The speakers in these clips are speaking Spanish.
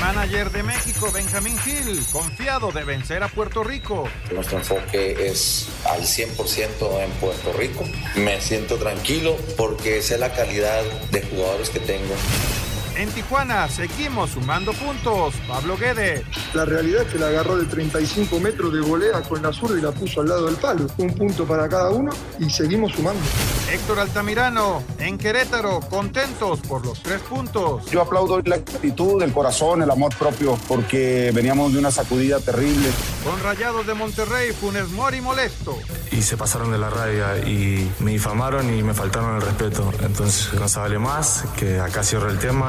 Manager de México, Benjamín Gil, confiado de vencer a Puerto Rico. Nuestro enfoque es al 100% en Puerto Rico. Me siento tranquilo porque sé la calidad de jugadores que tengo. En Tijuana seguimos sumando puntos. Pablo Guede. La realidad es que la agarró de 35 metros de volea con la zurda y la puso al lado del palo. Un punto para cada uno y seguimos sumando. Héctor Altamirano. En Querétaro, contentos por los tres puntos. Yo aplaudo la actitud, el corazón, el amor propio, porque veníamos de una sacudida terrible. Con Rayados de Monterrey, Funes Mori molesto. Y se pasaron de la raya y me difamaron y me faltaron el respeto. Entonces no se vale más, que acá cierro el tema.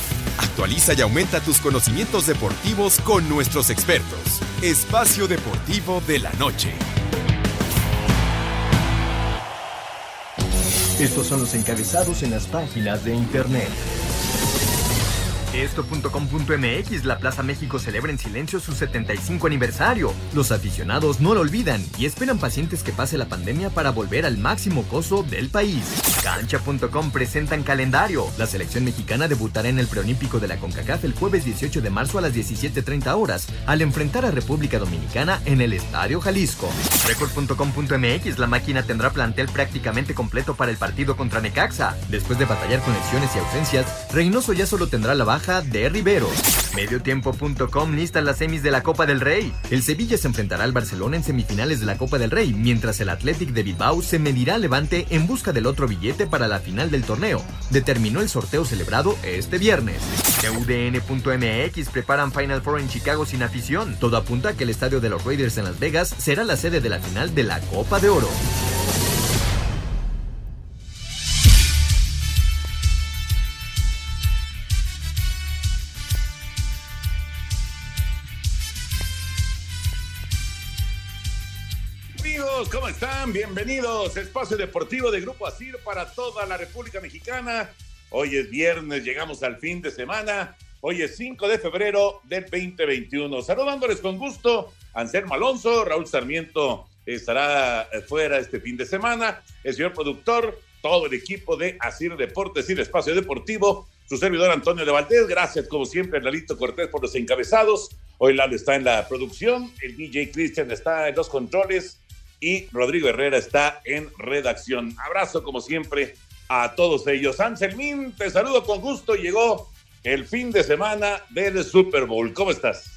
Actualiza y aumenta tus conocimientos deportivos con nuestros expertos. Espacio Deportivo de la Noche. Estos son los encabezados en las páginas de internet. Esto.com.mx, la Plaza México celebra en silencio su 75 aniversario. Los aficionados no lo olvidan y esperan pacientes que pase la pandemia para volver al máximo coso del país. Cancha.com presentan calendario. La selección mexicana debutará en el preolímpico de la CONCACAF el jueves 18 de marzo a las 17.30 horas al enfrentar a República Dominicana en el Estadio Jalisco. Record.com.mx, la máquina tendrá plantel prácticamente completo para el partido contra Necaxa. Después de batallar con lesiones y ausencias, Reynoso ya solo tendrá la baja de Rivero. Mediotiempo.com lista las semis de la Copa del Rey. El Sevilla se enfrentará al Barcelona en semifinales de la Copa del Rey, mientras el Athletic de Bilbao se medirá al Levante en busca del otro billete para la final del torneo. Determinó el sorteo celebrado este viernes. UDN.mx preparan Final Four en Chicago sin afición. Todo apunta a que el estadio de los Raiders en Las Vegas será la sede de la final de la Copa de Oro. Amigos, ¿cómo están? Bienvenidos. Espacio Deportivo de Grupo Asir para toda la República Mexicana. Hoy es viernes, llegamos al fin de semana. Hoy es 5 de febrero del 2021. Saludándoles con gusto, Anselmo Alonso, Raúl Sarmiento estará fuera este fin de semana. El señor productor, todo el equipo de Asir Deportes y el Espacio Deportivo, su servidor Antonio de Valdés. Gracias, como siempre, Lalito Cortés por los encabezados. Hoy Lalo está en la producción, el DJ Christian está en los controles y Rodrigo Herrera está en redacción. Abrazo, como siempre, a todos ellos. Anselmín, te saludo con gusto. Llegó el fin de semana del Super Bowl. ¿Cómo estás?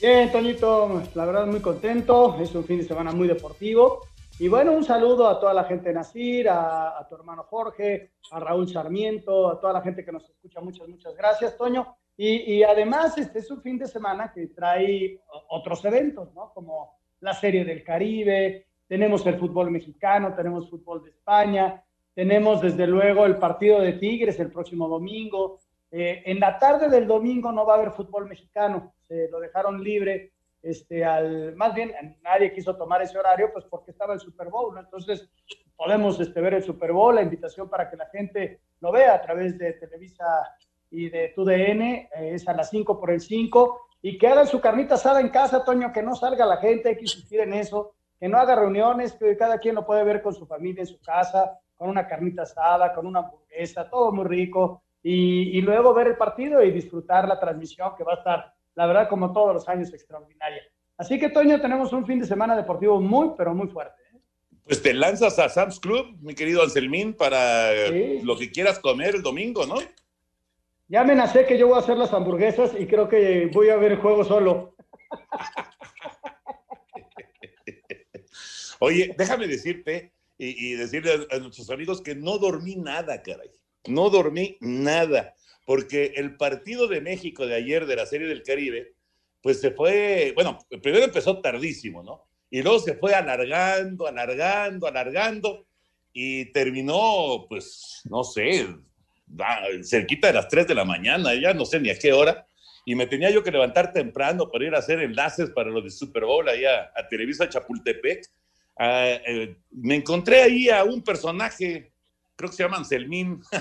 Bien, Toñito, la verdad muy contento. Es un fin de semana muy deportivo. Y bueno, un saludo a toda la gente de Nacir, a, tu hermano Jorge, a Raúl Sarmiento, a toda la gente que nos escucha. Muchas, muchas gracias, Toño. Y, y además, este es un fin de semana que trae otros eventos, ¿no? Como la Serie del Caribe, tenemos el fútbol mexicano, tenemos fútbol de España, tenemos desde luego el partido de Tigres el próximo domingo. Eh, en la tarde del domingo no va a haber fútbol mexicano, se lo dejaron libre, este, al, más bien nadie quiso tomar ese horario, pues porque estaba el Super Bowl, ¿no? Entonces podemos este, ver el Super Bowl, la invitación para que la gente lo vea a través de Televisa y de TUDN, eh, es a las 5 por el 5, y que hagan su carnita asada en casa, Toño, que no salga la gente, hay que insistir en eso, que no haga reuniones, que cada quien lo puede ver con su familia en su casa, con una carnita asada, con una hamburguesa, todo muy rico, y, y, luego ver el partido y disfrutar la transmisión que va a estar, la verdad, como todos los años, extraordinaria. Así que, Toño, tenemos un fin de semana deportivo muy, pero muy fuerte. ¿eh? Pues te lanzas a Sam's Club, mi querido Anselmín, para sí. lo que quieras comer el domingo, ¿no? Ya amenacé que yo voy a hacer las hamburguesas y creo que voy a ver el juego solo. Oye, déjame decirte y, decirle a, a, nuestros amigos que no dormí nada, caray. No dormí nada, porque el partido de México de ayer de la Serie del Caribe, pues se fue, bueno, primero empezó tardísimo, ¿no? Y luego se fue alargando, alargando, alargando, y terminó, pues, no sé, cerquita de las 3 de la mañana, ya no sé ni a qué hora, y me tenía yo que levantar temprano para ir a hacer enlaces para lo de Super Bowl allá a Televisa Chapultepec. Uh, eh, me encontré ahí a un personaje, creo que se llama Anselmín.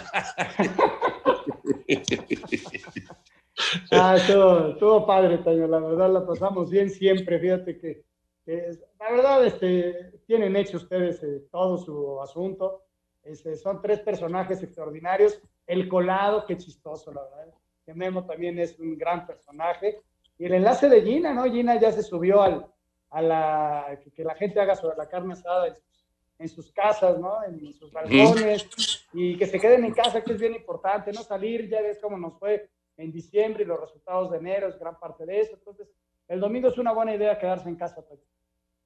ah, estuvo, estuvo padre, Taño, la verdad la pasamos bien siempre, fíjate que, que la verdad este, tienen hecho ustedes eh, todo su asunto, este, son tres personajes extraordinarios, el colado, qué chistoso, la verdad, que Memo también es un gran personaje, y el enlace de Gina, ¿no? Gina ya se subió al, a la, que, la gente haga sobre la carne asada en sus, en sus casas, ¿no? En sus balcones, y que se queden en casa, que es bien importante, no salir, ya ves cómo nos fue en diciembre y los resultados de enero es gran parte de eso. Entonces, el domingo es una buena idea quedarse en casa. Pues.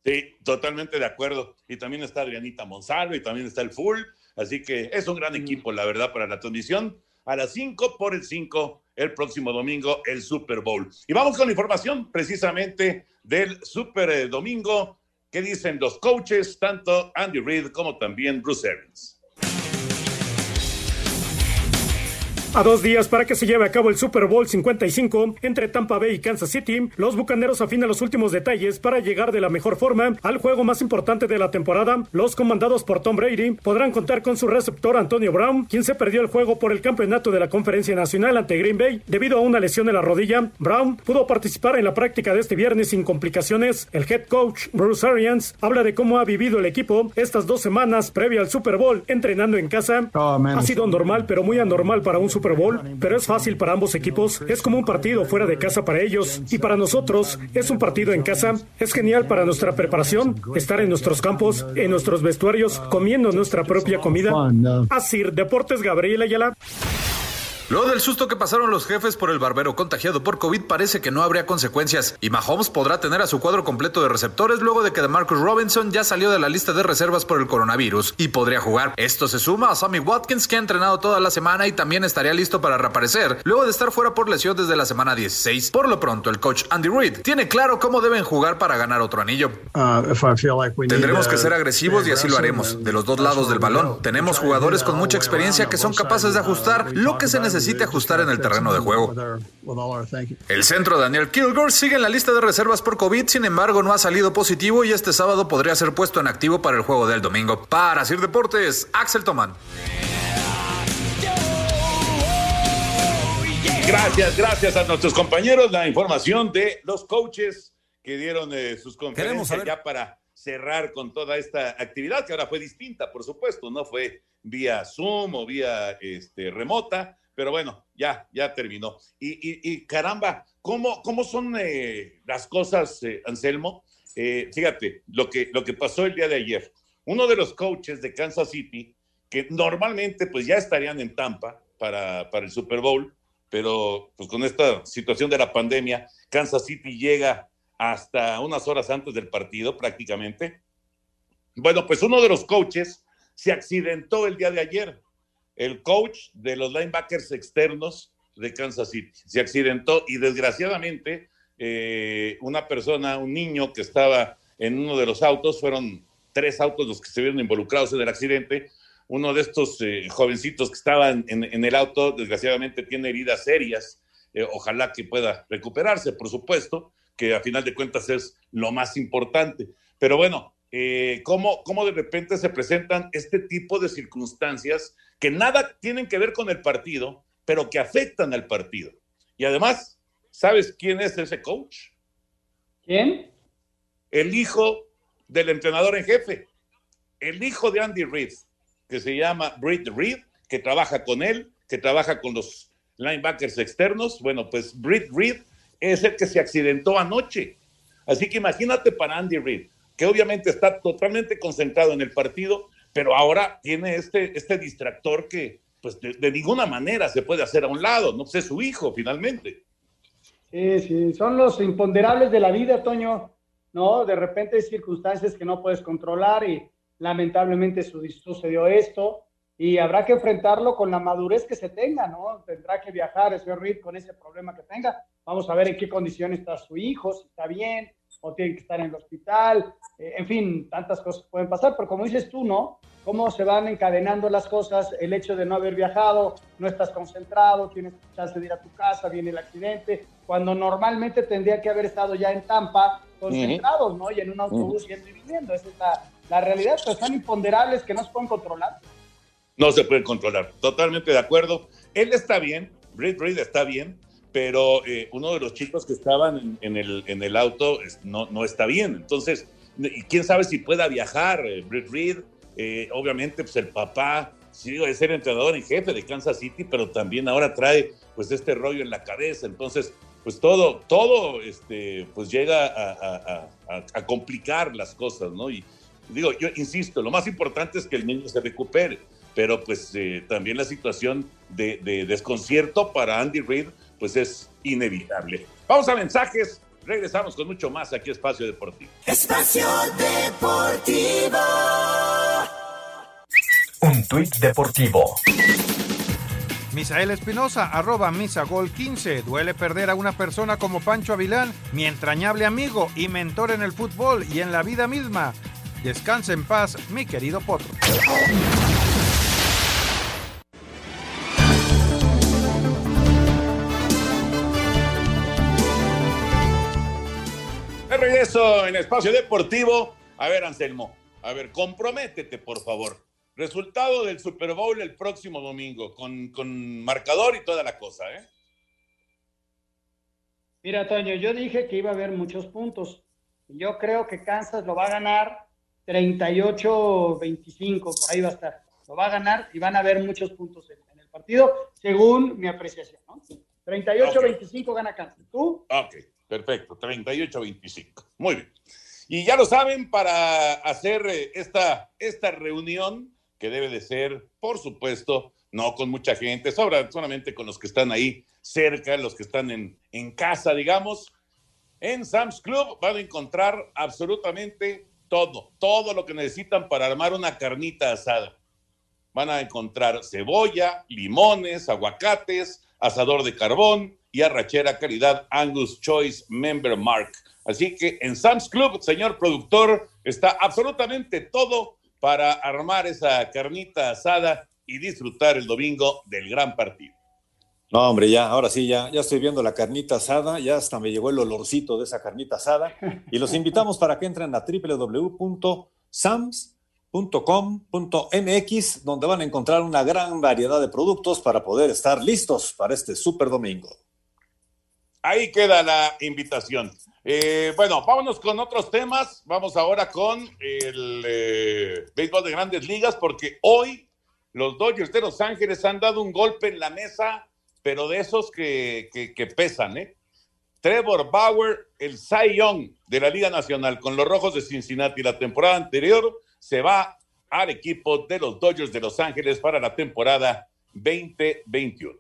Sí, totalmente de acuerdo. Y también está Adrianita Monsalvo y también está el Full. Así que es un gran equipo, la verdad, para la transmisión. A las 5 por el 5 el próximo domingo, el Super Bowl. Y vamos con la información precisamente del Super Domingo. ¿Qué dicen los coaches, tanto Andy Reid como también Bruce Arians? A dos días para que se lleve a cabo el Super Bowl 55 entre Tampa Bay y Kansas City, los bucaneros afinan los últimos detalles para llegar de la mejor forma al juego más importante de la temporada. Los comandados por Tom Brady podrán contar con su receptor Antonio Brown, quien se perdió el juego por el campeonato de la Conferencia Nacional ante Green Bay debido a una lesión en la rodilla. Brown pudo participar en la práctica de este viernes sin complicaciones. El head coach Bruce Arians habla de cómo ha vivido el equipo estas dos semanas previa al Super Bowl entrenando en casa. Oh, ha sido normal, pero muy anormal para un Super Pero es fácil para ambos equipos. Es como un partido fuera de casa para ellos y para nosotros es un partido en casa. Es genial para nuestra preparación, estar en nuestros campos, en nuestros vestuarios, comiendo nuestra propia comida. Así, Deportes Gabriel Ayala. Luego del susto que pasaron los jefes por el barbero contagiado por COVID, parece que no habría consecuencias y Mahomes podrá tener a su cuadro completo de receptores luego de que DeMarcus Robinson ya salió de la lista de reservas por el coronavirus y podría jugar. Esto se suma a Sammy Watkins que ha entrenado toda la semana y también estaría listo para reaparecer luego de estar fuera por lesión desde la semana 16. Por lo pronto, el coach Andy Reid tiene claro cómo deben jugar para ganar otro anillo. Tendremos que ser agresivos y así lo haremos, de los dos lados del balón. Tenemos jugadores con mucha experiencia que son capaces de ajustar lo que se necesita necesite ajustar en el terreno de juego. El centro Daniel Kilgore sigue en la lista de reservas por COVID, sin embargo no ha salido positivo y este sábado podría ser puesto en activo para el juego del domingo. Para Sir Deportes, Axel Toman. Gracias, gracias a nuestros compañeros. La información de los coaches que dieron eh, sus conferencias ya para cerrar con toda esta actividad, que ahora fue distinta, por supuesto, no fue vía Zoom o vía este, remota, pero bueno, ya, ya terminó. Y, y, caramba, ¿cómo, cómo son eh, las cosas, eh, Anselmo? Eh, fíjate, lo que, lo que pasó el día de ayer. Uno de los coaches de Kansas City, que normalmente pues ya estarían en Tampa para, para el Super Bowl, pero pues con esta situación de la pandemia, Kansas City llega hasta unas horas antes del partido prácticamente. Bueno, pues uno de los coaches se accidentó el día de ayer el coach de los linebackers externos de Kansas City. Se accidentó y desgraciadamente eh, una persona, un niño que estaba en uno de los autos, fueron tres autos los que se vieron involucrados en el accidente. Uno de estos eh, jovencitos que estaban en, el auto, desgraciadamente tiene heridas serias. Eh, ojalá que pueda recuperarse, por supuesto, que a final de cuentas es lo más importante. Pero bueno, ¿cómo, ¿cómo de repente se presentan este tipo de circunstancias que nada tienen que ver con el partido, pero que afectan al partido. Y además, ¿sabes quién es ese coach? ¿Quién? El hijo del entrenador en jefe, el hijo de Andy Reid, que se llama Britt Reid, que trabaja con él, que trabaja con los linebackers externos. Bueno, pues Britt Reid es el que se accidentó anoche. Así que imagínate para Andy Reid, que obviamente está totalmente concentrado en el partido, pero ahora tiene este, este distractor que pues de, ninguna manera se puede hacer a un lado, no sé, su hijo finalmente. Sí, sí, son los imponderables de la vida, Toño, ¿no? De repente hay circunstancias que no puedes controlar y lamentablemente su- sucedió esto y habrá que enfrentarlo con la madurez que se tenga, ¿no? Tendrá que viajar señor Reed con ese problema que tenga. Vamos a ver en qué condiciones está su hijo, si está bien o tiene que estar en el hospital. Eh, en fin, tantas cosas pueden pasar, pero como dices tú, ¿no? Cómo se van encadenando las cosas, el hecho de no haber viajado, no estás concentrado, tienes chance de ir a tu casa, viene el accidente, cuando normalmente tendría que haber estado ya en Tampa concentrados, ¿no? Y en un autobús yendo y viniendo. Esa es la, la realidad, pero son imponderables que no se pueden controlar. No se puede controlar, totalmente de acuerdo. Él está bien, Britt Reed está bien, pero eh, uno de los chicos que estaban en, en el, en el auto no, no está bien. Entonces, y quién sabe si pueda viajar eh, Britt Reed. Eh, obviamente, pues el papá sí de ser entrenador en jefe de Kansas City, pero también ahora trae pues este rollo en la cabeza. Entonces, pues todo, todo este, pues llega a, complicar las cosas, ¿no? Y digo, yo insisto, lo más importante es que el niño se recupere, pero pues eh, también la situación de, de desconcierto para Andy Reid, pues es inevitable. Vamos a mensajes, regresamos con mucho más aquí a Espacio Deportivo. Espacio Deportivo. Un tuit deportivo. Misael Espinosa, arroba misagol15. Duele perder a una persona como Pancho Avilán, mi entrañable amigo y mentor en el fútbol y en la vida misma. Descansa en paz, mi querido Potro. Regreso en Espacio Deportivo. A ver, Anselmo, a ver, comprométete, por favor. Resultado del Super Bowl el próximo domingo, con, con marcador y toda la cosa, ¿eh? Mira, Toño, yo dije que iba a haber muchos puntos. Yo creo que Kansas lo va a ganar 38-25, por ahí va a estar. Lo va a ganar y van a haber muchos puntos en, en el partido, según mi apreciación. ¿no? 38-25 gana Kansas. ¿Tú? Ok, perfecto, 38-25. Muy bien. Y ya lo saben, para hacer eh, esta, esta reunión, que debe de ser, por supuesto, no con mucha gente, sobra, solamente con los que están ahí cerca, los que están en, en casa, digamos. En Sam's Club van a encontrar absolutamente todo, todo lo que necesitan para armar una carnita asada. Van a encontrar cebolla, limones, aguacates, asador de carbón y arrachera calidad Angus Choice Member Mark. Así que en Sam's Club, señor productor, está absolutamente todo para armar esa carnita asada y disfrutar el domingo del gran partido. No, hombre, ya, ahora sí, ya, ya estoy viendo la carnita asada, ya hasta me llegó el olorcito de esa carnita asada. Y los invitamos para que entren a www.sams.com.mx, donde van a encontrar una gran variedad de productos para poder estar listos para este super domingo. Ahí queda la invitación. Eh, bueno, vámonos con otros temas. Vamos ahora con el eh, béisbol de grandes ligas, porque hoy los Dodgers de Los Ángeles han dado un golpe en la mesa, pero de esos que, que- que pesan, ¿eh? Trevor Bauer, el Cy Young de la Liga Nacional con los Rojos de Cincinnati la temporada anterior, se va al equipo de los Dodgers de Los Ángeles para la temporada 2021.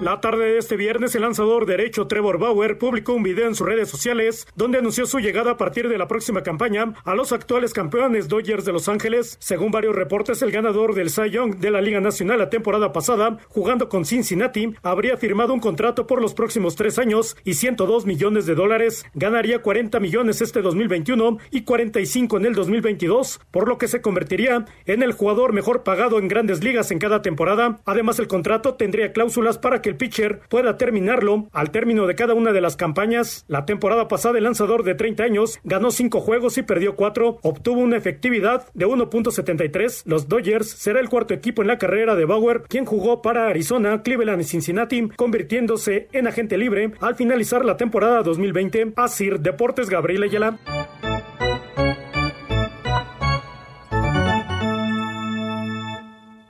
La tarde de este viernes, el lanzador derecho Trevor Bauer publicó un video en sus redes sociales donde anunció su llegada a partir de la próxima campaña a los actuales campeones Dodgers de Los Ángeles. Según varios reportes, el ganador del Cy Young de la Liga Nacional la temporada pasada, jugando con Cincinnati, habría firmado un contrato por los próximos tres años y 102 millones de dólares. Ganaría 40 millones este 2021 y 45 en el 2022, por lo que se convertiría en el jugador mejor pagado en grandes ligas en cada temporada. Además, el contrato tendría cláusulas para que el pitcher pueda terminarlo al término de cada una de las campañas. La temporada pasada, el lanzador de 30 años ganó 5 juegos y perdió 4, obtuvo una efectividad de 1.73. Los Dodgers será el cuarto equipo en la carrera de Bauer, quien jugó para Arizona, Cleveland y Cincinnati, convirtiéndose en agente libre al finalizar la temporada 2020. Asir Deportes Gabriel Ayala.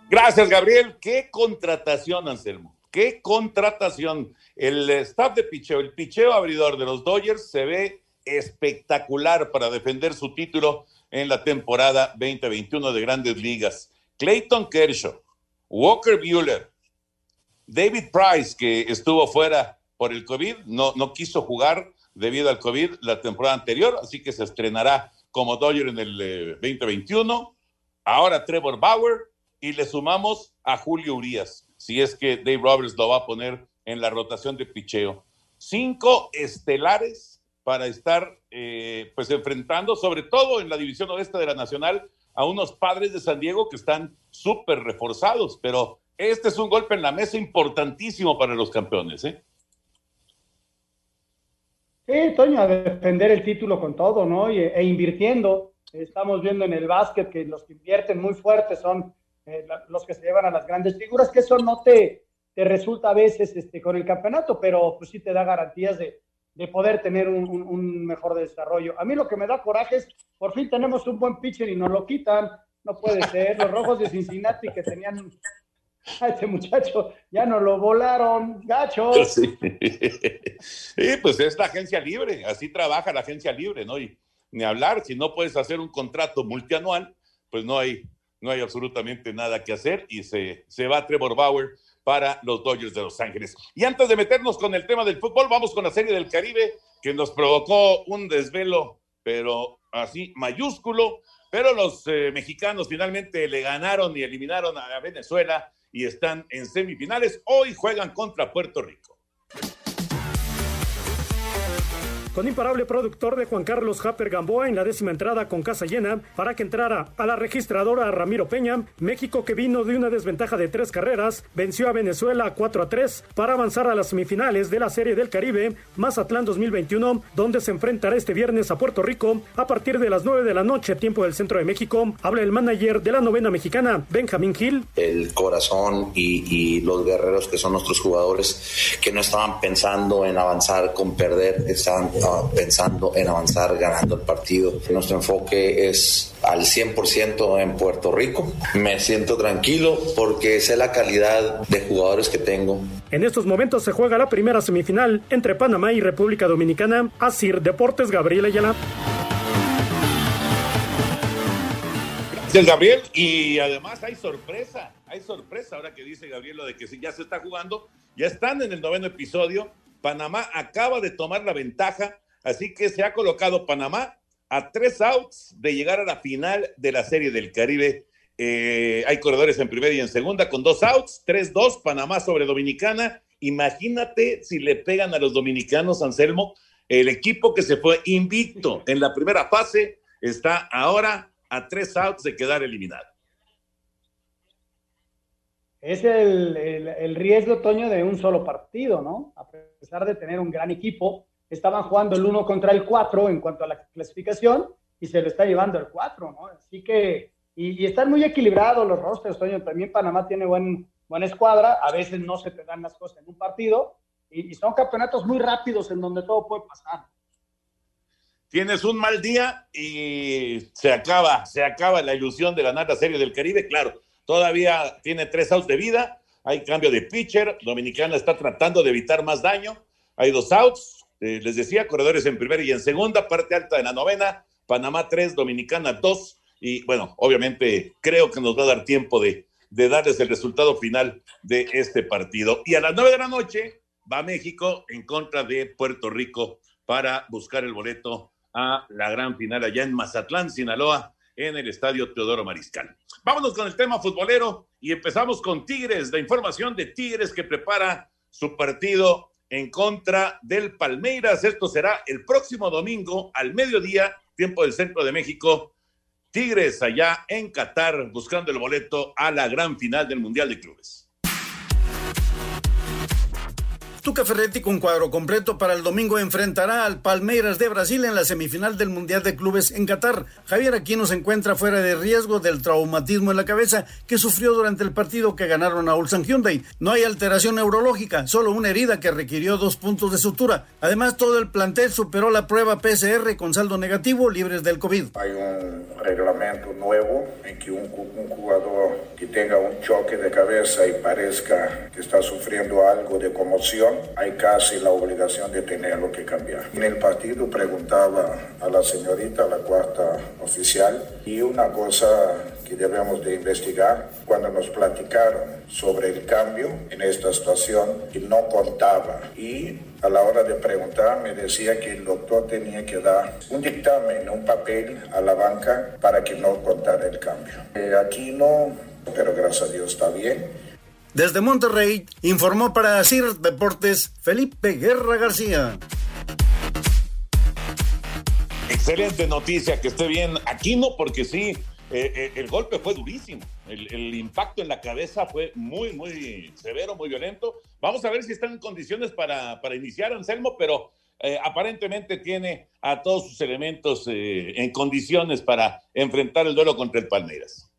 Gracias, Gabriel. Qué contratación, Anselmo. Qué contratación. El staff de picheo, el picheo abridor de los Dodgers se ve espectacular para defender su título en la temporada 2021 de Grandes Ligas. Clayton Kershaw, Walker Bueller, David Price, que estuvo fuera por el COVID, no, no quiso jugar debido al COVID la temporada anterior, así que se estrenará como Dodger en el 2021. Ahora Trevor Bauer y le sumamos a Julio Urias, si es que Dave Roberts lo va a poner en la rotación de picheo. Cinco estelares para estar eh, pues enfrentando, sobre todo en la división oeste de la Nacional, a unos padres de San Diego que están súper reforzados, pero este es un golpe en la mesa importantísimo para los campeones. ¿eh? Sí, Toño, a defender el título con todo, ¿no? e invirtiendo. Estamos viendo en el básquet que los que invierten muy fuerte son eh, los que se llevan a las grandes figuras, que eso no te, te resulta a veces este, con el campeonato, pero pues sí te da garantías de, de poder tener un, un, mejor desarrollo. A mí lo que me da coraje es, por fin tenemos un buen pitcher y nos lo quitan. No puede ser. Los rojos de Cincinnati que tenían a este muchacho ya no lo volaron, gacho. Sí. pues es la agencia libre, así trabaja la agencia libre, ¿no? Y ni hablar, si no puedes hacer un contrato multianual, pues no hay, no hay absolutamente nada que hacer y se, se va Trevor Bauer para los Dodgers de Los Ángeles. Y antes de meternos con el tema del fútbol, vamos con la Serie del Caribe, que nos provocó un desvelo, pero así mayúsculo, pero los eh, mexicanos finalmente le ganaron y eliminaron a Venezuela y están en semifinales. Hoy juegan contra Puerto Rico con imparable productor de Juan Carlos Happer Gamboa en la décima entrada con casa llena para que entrara a la registradora Ramiro Peña. México que vino de una desventaja de tres carreras venció a Venezuela 4 a 3 para avanzar a las semifinales de la Serie del Caribe Mazatlán 2021 donde se enfrentará este viernes a Puerto Rico a partir de las 9 de la noche tiempo del centro de México. Habla el manager de la novena mexicana Benjamín Gil. El corazón y, y los guerreros que son nuestros jugadores que no estaban pensando en avanzar con perder, estaban pensando en avanzar ganando el partido. Nuestro enfoque es al 100% en Puerto Rico. Me siento tranquilo porque sé la calidad de jugadores que tengo. En estos momentos se juega la primera semifinal entre Panamá y República Dominicana. Asir Deportes, Gabriel Ayala. Gracias, Gabriel. Y además hay sorpresa, hay sorpresa ahora que dice Gabriel lo de que si ya se está jugando, ya están en el noveno episodio. Panamá acaba de tomar la ventaja Así que se ha colocado Panamá a tres outs de llegar a la final de la Serie del Caribe. Eh, hay corredores en primera y en segunda con dos outs, 3-2, Panamá sobre Dominicana. Imagínate si le pegan a los dominicanos, Anselmo, el equipo que se fue invicto en la primera fase está ahora a tres outs de quedar eliminado. Es el, el riesgo, Toño, de un solo partido, ¿no? A pesar de tener un gran equipo, estaban jugando el 1 contra el 4 en cuanto a la clasificación y se lo está llevando el 4, ¿no? Así que, y, están muy equilibrados los rosters, También Panamá tiene buen, buena escuadra, a veces no se te dan las cosas en un partido y, y son campeonatos muy rápidos en donde todo puede pasar. Tienes un mal día y se acaba, se acaba la ilusión de ganar la Serie del Caribe, claro. Todavía tiene tres outs de vida, hay cambio de pitcher, Dominicana está tratando de evitar más daño, hay dos outs, eh, les decía, corredores en primera y en segunda, parte alta de la novena, Panamá 3, Dominicana 2. Y bueno, obviamente creo que nos va a dar tiempo de, de darles el resultado final de este partido. Y a las 9 de la noche va México en contra de Puerto Rico para buscar el boleto a la gran final allá en Mazatlán, Sinaloa, en el estadio Teodoro Mariscal. Vámonos con el tema futbolero y empezamos con Tigres, la información de Tigres que prepara su partido en contra del Palmeiras. Esto será el próximo domingo al mediodía, tiempo del centro de México. Tigres allá en Qatar buscando el boleto a la gran final del Mundial de Clubes. Tuca Ferretti con cuadro completo para el domingo enfrentará al Palmeiras de Brasil en la semifinal del Mundial de Clubes en Qatar. Javier Aquino se encuentra fuera de riesgo del traumatismo en la cabeza que sufrió durante el partido que ganaron a Ulsan Hyundai. No hay alteración neurológica, solo una herida que requirió dos puntos de sutura. Además, todo el plantel superó la prueba PCR con saldo negativo libres del COVID. Hay un reglamento nuevo en que un, un jugador que tenga un choque de cabeza y parezca que está sufriendo algo de conmoción hay casi la obligación de tenerlo que cambiar. En el partido preguntaba a la señorita, la cuarta oficial, y una cosa que debemos de investigar. Cuando nos platicaron sobre el cambio en esta situación, y no contaba. Y a la hora de preguntar me decía que el doctor tenía que dar un dictamen, un papel a la banca para que no contara el cambio. Eh, aquí no, pero gracias a Dios está bien. Desde Monterrey informó para CIR Deportes Felipe Guerra García. Excelente noticia, que esté bien. Aquí no, porque sí, eh, eh, el golpe fue durísimo. El, impacto en la cabeza fue muy, muy severo, muy violento. Vamos a ver si están en condiciones para, para iniciar, Anselmo, pero eh, aparentemente tiene a todos sus elementos en condiciones para enfrentar el duelo contra el Palmeiras.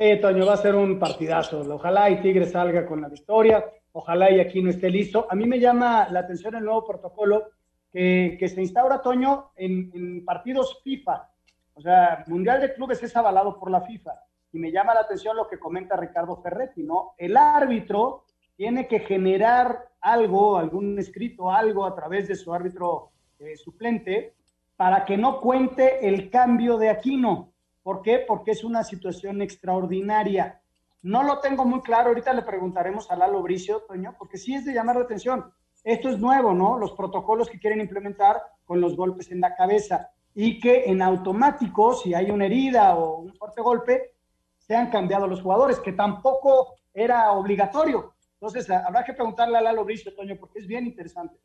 Sí, Toño, va a ser un partidazo. Ojalá y Tigre salga con la victoria. Ojalá y aquí no esté listo. A mí me llama la atención el nuevo protocolo que, se instaura, Toño, en, en partidos FIFA. O sea, Mundial de Clubes es avalado por la FIFA. Y me llama la atención lo que comenta Ricardo Ferretti, ¿no? El árbitro tiene que generar algo, algún escrito, algo a través de su árbitro eh, suplente para que no cuente el cambio de Aquino. ¿Por qué? Porque es una situación extraordinaria. No lo tengo muy claro, ahorita le preguntaremos a Lalo Bricio, Toño, porque sí es de llamar la atención. Esto es nuevo, ¿no? Los protocolos que quieren implementar con los golpes en la cabeza y que en automático, si hay una herida o un fuerte golpe, sean cambiados los jugadores, que tampoco era obligatorio. Entonces, habrá que preguntarle a Lalo Bricio, Toño, porque es bien interesante.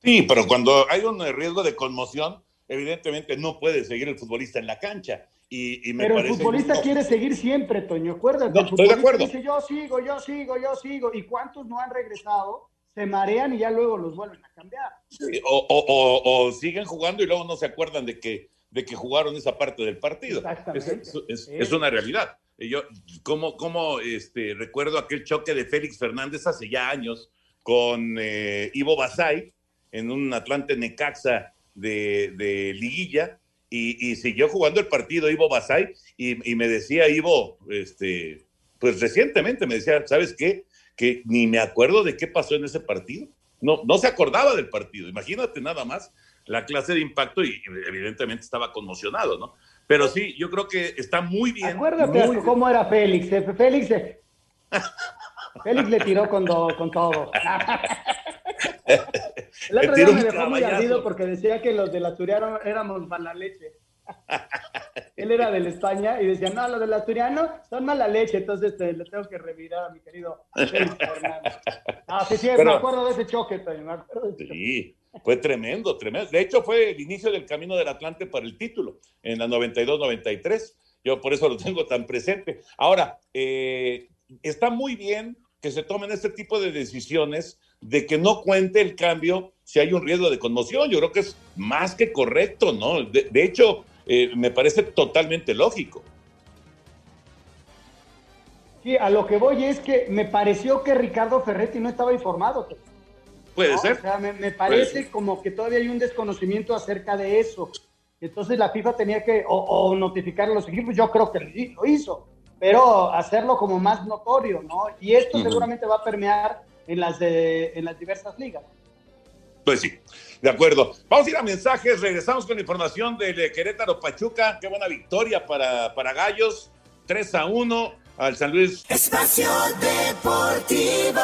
Sí, pero cuando hay un riesgo de conmoción, evidentemente no puede seguir el futbolista en la cancha. Y, y me pero parece el futbolista quiere seguir siempre, Toño, acuérdate. No, el estoy de acuerdo. Dice, yo sigo, yo sigo, yo sigo. ¿Y cuántos no han regresado? Se marean y ya luego los vuelven a cambiar. Sí, O, o- o- o siguen jugando y luego no se acuerdan de que, de que jugaron esa parte del partido. Exactamente. Es, es- es una realidad. Yo, como, como este, recuerdo aquel choque de Félix Fernández hace ya años con eh, Ivo Basay en un Atlante Necaxa de, de liguilla y, y siguió jugando el partido Ivo Basay y, y me decía Ivo, este, pues recientemente me decía, ¿sabes qué? Que ni me acuerdo de qué pasó en ese partido. No, no se acordaba del partido. Imagínate nada más la clase de impacto y evidentemente estaba conmocionado, ¿no? Pero sí, yo creo que está muy bien. Acuérdate muy cómo era Félix. eh, Félix, eh, Félix le tiró con, do- con todo. El otro día me dejó muy ardido porque decía que los del Asturiano éramos mala leche. Él era del España y decía, no, los del Asturiano son mala leche, entonces te, le tengo que revirar a mi querido Félix Fernández. Ah, sí, sí, Pero- me acuerdo de ese choque, Toño, me acuerdo de ese choque. Sí, fue tremendo, tremendo. De hecho, fue el inicio del camino del Atlante para el título en la 92-93. Yo por eso lo tengo tan presente. Ahora, eh, está muy bien que se tomen este tipo de decisiones de que no cuente el cambio si hay un riesgo de conmoción. Yo creo que es más que correcto, ¿no? De, de hecho, eh, me parece totalmente lógico. Sí, a lo que voy es que me pareció que Ricardo Ferretti no estaba informado. Puede ser. O sea, me, parece ser. como que todavía hay un desconocimiento acerca de eso. Entonces la FIFA tenía que o, o notificar a los equipos, yo creo que lo hizo, pero hacerlo como más notorio, ¿no? Y esto seguramente va a permear en las, de, en las diversas ligas. Pues sí, de acuerdo. Vamos a ir a mensajes, regresamos con la información del eh, Querétaro Pachuca. Qué buena victoria para, para Gallos. 3 a 1 al San Luis. Espacio Deportivo.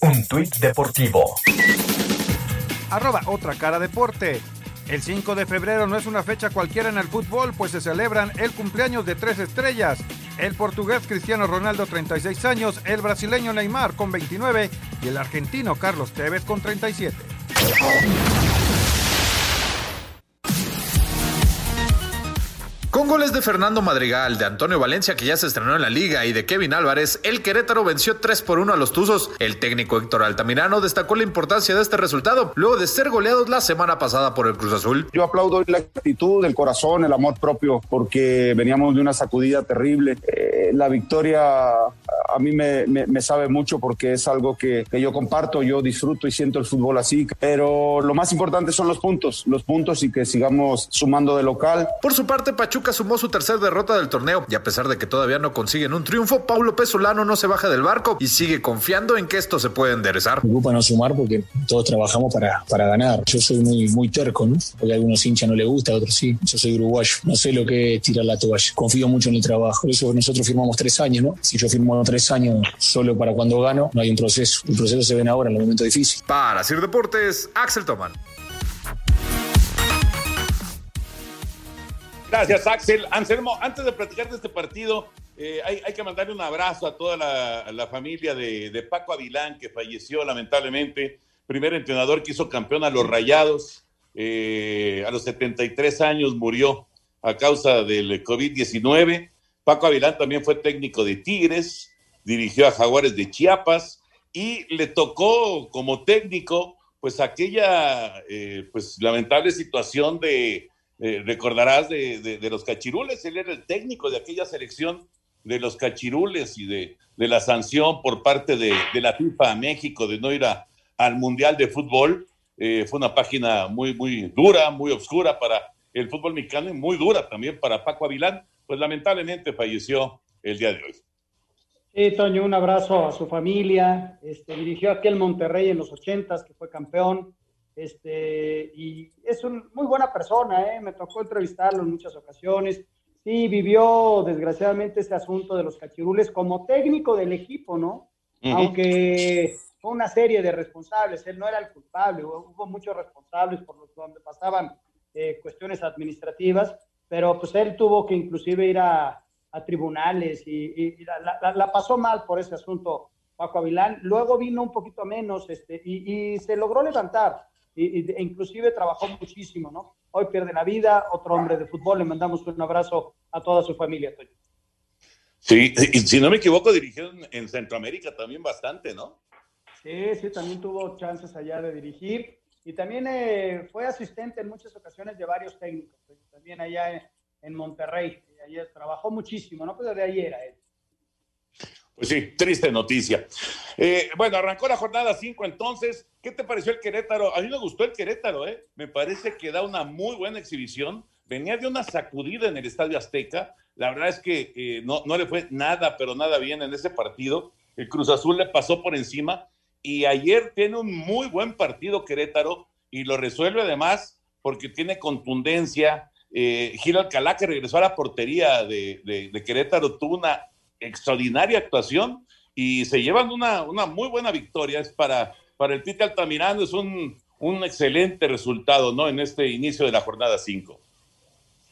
Un tuit deportivo. Arroba otra cara deporte. El 5 de febrero no es una fecha cualquiera en el fútbol, pues se celebran el cumpleaños de tres estrellas. El portugués Cristiano Ronaldo, 36 años, el brasileño Neymar con 29 y el argentino Carlos Tevez con 37. Con goles de Fernando Madrigal, de Antonio Valencia, que ya se estrenó en la liga, y de Kevin Álvarez, el Querétaro venció 3 por 1 a los Tuzos. El técnico Héctor Altamirano destacó la importancia de este resultado, luego de ser goleados la semana pasada por el Cruz Azul. Yo aplaudo la actitud, el corazón, el amor propio, porque veníamos de una sacudida terrible. Eh, la victoria a mí me, me, me sabe mucho porque es algo que, que, yo comparto, yo disfruto y siento el fútbol así, pero lo más importante son los puntos, los puntos y que sigamos sumando de local. Por su parte, Pachuca sumó su tercera derrota del torneo y a pesar de que todavía no consiguen un triunfo, Paulo Pesolano no se baja del barco y sigue confiando en que esto se puede enderezar. Me preocupa no sumar porque todos trabajamos para, para ganar. Yo soy muy, muy terco, ¿no? Porque a algunos hinchas no le gusta, a otros sí. Yo soy uruguayo, no sé lo que es tirar la toalla. Confío mucho en el trabajo. Por eso nosotros firmamos tres años, ¿no? Si yo firmo tres años solo para cuando gano, no hay un proceso. El proceso se ven ahora en el momento difícil. Para Sir Deportes, Axel Toman. Gracias, Axel. Anselmo, antes de platicar de este partido, eh, hay, hay, que mandarle un abrazo a toda la, la familia de, de, Paco Avilán, que falleció lamentablemente. Primer entrenador que hizo campeón a los Rayados. Eh, a los 73 años murió a causa del COVID-19. Paco Avilán también fue técnico de Tigres, dirigió a Jaguares de Chiapas y le tocó como técnico, pues aquella eh, pues lamentable situación de eh, recordarás de, de, los cachirules, él era el técnico de aquella selección de los cachirules y de, de la sanción por parte de, la FIFA a México de no ir a, al Mundial de Fútbol. Eh, fue una página muy, muy dura, muy oscura para el fútbol mexicano y muy dura también para Paco Avilán, pues lamentablemente falleció el día de hoy. Sí, Toño, un abrazo a su familia. Este, dirigió aquí el Monterrey en los ochentas, que fue campeón este, y es una muy buena persona, ¿eh? me tocó entrevistarlo en muchas ocasiones. Sí, vivió desgraciadamente este asunto de los cachirules como técnico del equipo, ¿no? Uh -huh. Aunque fue una serie de responsables, él no era el culpable, hubo muchos responsables por los donde pasaban eh, cuestiones administrativas, pero pues él tuvo que inclusive ir a, a tribunales y, y, y la, la, la, pasó mal por ese asunto Paco Avilán. Luego vino un poquito menos este, y, y se logró levantar y, e inclusive trabajó muchísimo, ¿no? Hoy pierde la vida, otro hombre de fútbol, le mandamos un abrazo a toda su familia, Toño. Sí, y si no me equivoco, dirigió en, en Centroamérica también bastante, ¿no? Sí, sí, también tuvo chances allá de dirigir y también eh, fue asistente en muchas ocasiones de varios técnicos, también allá en, en Monterrey, allá trabajó muchísimo, ¿no? Pues de ahí era él. Pues sí, triste noticia. Eh, bueno, arrancó la jornada 5 entonces. ¿Qué te pareció el Querétaro? A mí me gustó el Querétaro, ¿eh? Me parece que da una muy buena exhibición. Venía de una sacudida en el Estadio Azteca. La verdad es que eh, no, no le fue nada, pero nada bien en ese partido. El Cruz Azul le pasó por encima y ayer tiene un muy buen partido Querétaro y lo resuelve además porque tiene contundencia. Eh, Gil Alcalá, que regresó a la portería de, Querétaro, tuvo una extraordinaria actuación y se llevan una, una muy buena victoria. Es para, para el Tite Altamirano, es un, un excelente resultado, ¿no? En este inicio de la jornada 5.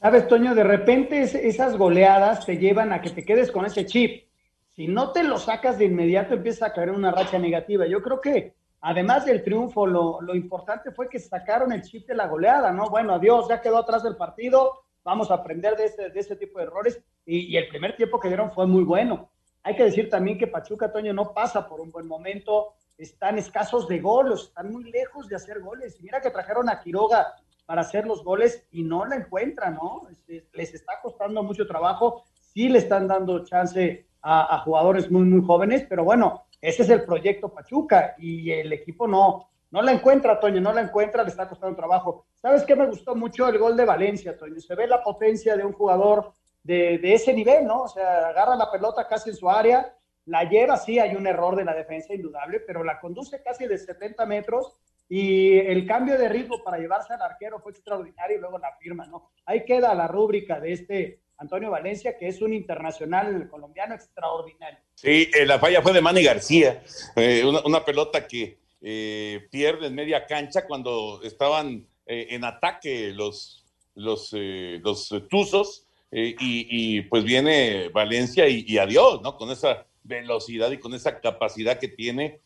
Sabes, Toño, de repente esas goleadas te llevan a que te quedes con ese chip. Si no te lo sacas de inmediato, empieza a caer una racha negativa. Yo creo que, además del triunfo, lo, importante fue que sacaron el chip de la goleada, ¿no? Bueno, adiós, ya quedó atrás del partido, vamos a aprender de este, de este tipo de errores. Y, el primer tiempo que dieron fue muy bueno. Hay que decir también que Pachuca Toño no pasa por un buen momento, están escasos de goles, están muy lejos de hacer goles. Mira que trajeron a Quiroga para hacer los goles y no la encuentran, ¿no? Les está costando mucho trabajo, sí le están dando chance a, a jugadores muy, muy jóvenes, pero bueno, ese es el proyecto Pachuca y el equipo no, no la encuentra, Toño, no la encuentra, le está costando trabajo. ¿Sabes qué me gustó mucho el gol de Valencia, Toño? Se ve la potencia de un jugador de, de, ese nivel, ¿no? O sea, agarra la pelota casi en su área, la lleva, sí, hay un error de la defensa indudable, pero la conduce casi de 70 metros y el cambio de ritmo para llevarse al arquero fue extraordinario y luego la firma, ¿no? Ahí queda la rúbrica de este Antonio Valencia, que es un internacional colombiano extraordinario. Sí, eh, la falla fue de Manny García, eh, una, pelota que eh, pierde en media cancha cuando estaban eh, en ataque los, los, los Tuzos y, y, pues viene Valencia y, y, adiós, ¿no? Con esa velocidad y con esa capacidad que tiene,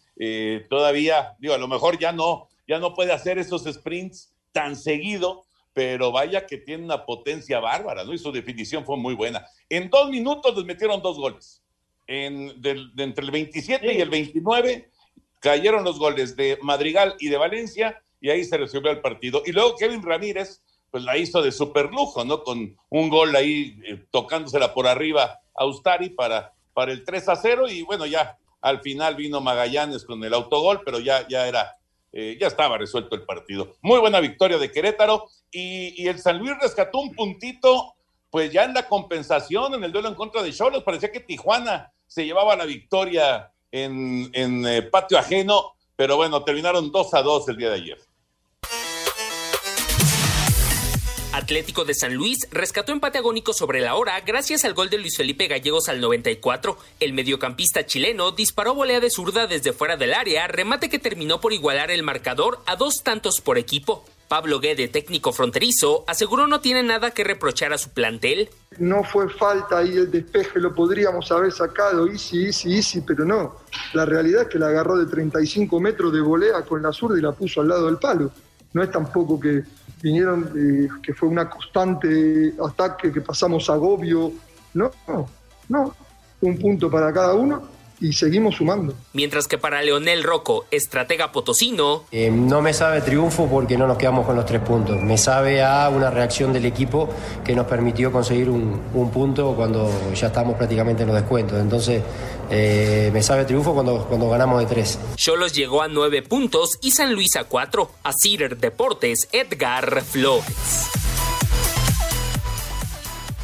todavía, digo, a lo mejor ya no, ya no puede hacer esos sprints tan seguido, pero vaya que tiene una potencia bárbara, ¿no? Y su definición fue muy buena. En dos minutos les metieron dos goles. En, de, de entre el 27 sí. y el 29 cayeron los goles de Madrigal y de Valencia y ahí se resolvió el partido. Y luego Kevin Ramírez, pues la hizo de super lujo, ¿no? Con un gol ahí eh, tocándosela por arriba a Ustari para, para el 3 a 0 y bueno, ya al final vino Magallanes con el autogol, pero ya, ya era, eh, ya estaba resuelto el partido. Muy buena victoria de Querétaro y, el San Luis rescató un puntito, pues ya en la compensación, en el duelo en contra de Cholos, parecía que Tijuana se llevaba la victoria en, en eh, patio ajeno, pero bueno, terminaron 2 a 2 el día de ayer. Atlético de San Luis rescató empate agónico sobre la hora gracias al gol de Luis Felipe Gallegos al 94. El mediocampista chileno disparó volea de zurda desde fuera del área, remate que terminó por igualar el marcador a dos tantos por equipo. Pablo Guede, técnico fronterizo, aseguró no tiene nada que reprochar a su plantel. No fue falta ahí el despeje, lo podríamos haber sacado, easy, easy, easy, pero no. La realidad es que la agarró de 35 metros de volea con la zurda y la puso al lado del palo. No es tampoco que vinieron, eh, que fue una constante ataque, que pasamos agobio. No, no, no. Un punto para cada uno y seguimos sumando. Mientras que para Leonel Rocco, estratega potosino, eh, no me sabe triunfo porque no nos quedamos con los tres puntos. Me sabe a una reacción del equipo que nos permitió conseguir un, un punto cuando ya estamos prácticamente en los descuentos. Entonces, eh, me sabe triunfo cuando, cuando ganamos de tres. Cholos llegó a nueve puntos y San Luis a cuatro. A Cider Deportes, Edgar Flores.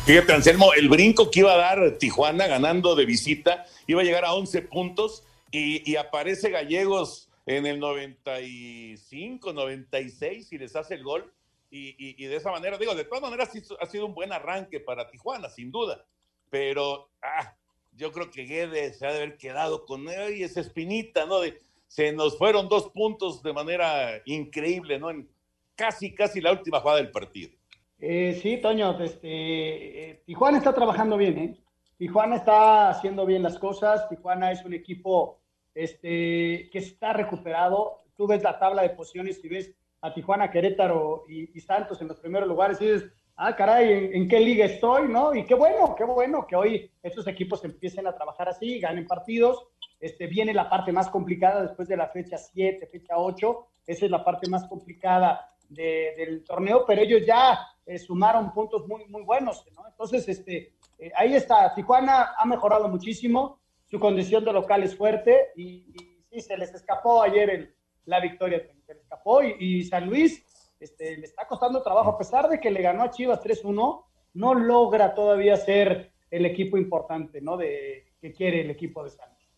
Fíjate, Anselmo, el brinco que iba a dar Tijuana ganando de visita iba a llegar a 11 puntos y, y, aparece Gallegos en el 95, 96 y les hace el gol. Y, y, y de esa manera, digo, de todas maneras ha sido un buen arranque para Tijuana, sin duda. Pero ah, yo creo que Guedes se ha de haber quedado con ay, esa espinita, ¿no? De, se nos fueron dos puntos de manera increíble, ¿no? En casi, casi la última jugada del partido. Eh, sí, Toño, este, eh, Tijuana está trabajando bien, ¿eh? Tijuana está haciendo bien las cosas. Tijuana es un equipo este, que está recuperado. Tú ves la tabla de posiciones y ves a Tijuana, Querétaro y, Santos en los primeros lugares y dices, ah, caray, ¿en, ¿en, qué liga estoy? ¿no? Y qué bueno, qué bueno que hoy estos equipos empiecen a trabajar así, ganen partidos. Este, viene la parte más complicada después de la fecha 7, fecha 8. Esa es la parte más complicada de, del torneo, pero ellos ya eh, sumaron puntos muy, muy buenos, ¿no? Entonces, este, eh, ahí está, Tijuana ha mejorado muchísimo, su condición de local es fuerte y, sí, se les escapó ayer el, la victoria, se les escapó y, San Luis este, le está costando trabajo, a pesar de que le ganó a Chivas 3-1, no logra todavía ser el equipo importante, ¿no? De, que quiere el equipo de San Luis.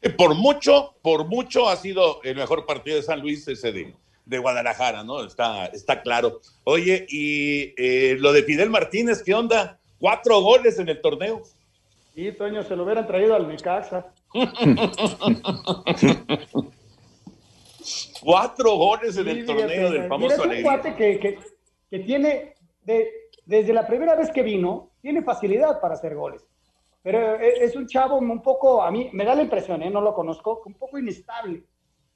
Eh, por mucho, por mucho ha sido el mejor partido de San Luis ese de, de Guadalajara, ¿no? Está, está claro. Oye, y eh, lo de Fidel Martínez, ¿qué onda? Cuatro goles en el torneo. Sí, Toño, se lo hubieran traído al Necaxa. Cuatro goles en sí, el torneo del famoso Mira, es un cuate que, que, que tiene, de, desde la primera vez que vino, tiene facilidad para hacer goles. Pero es un chavo un poco, a mí me da la impresión, ¿eh? no lo conozco, un poco inestable.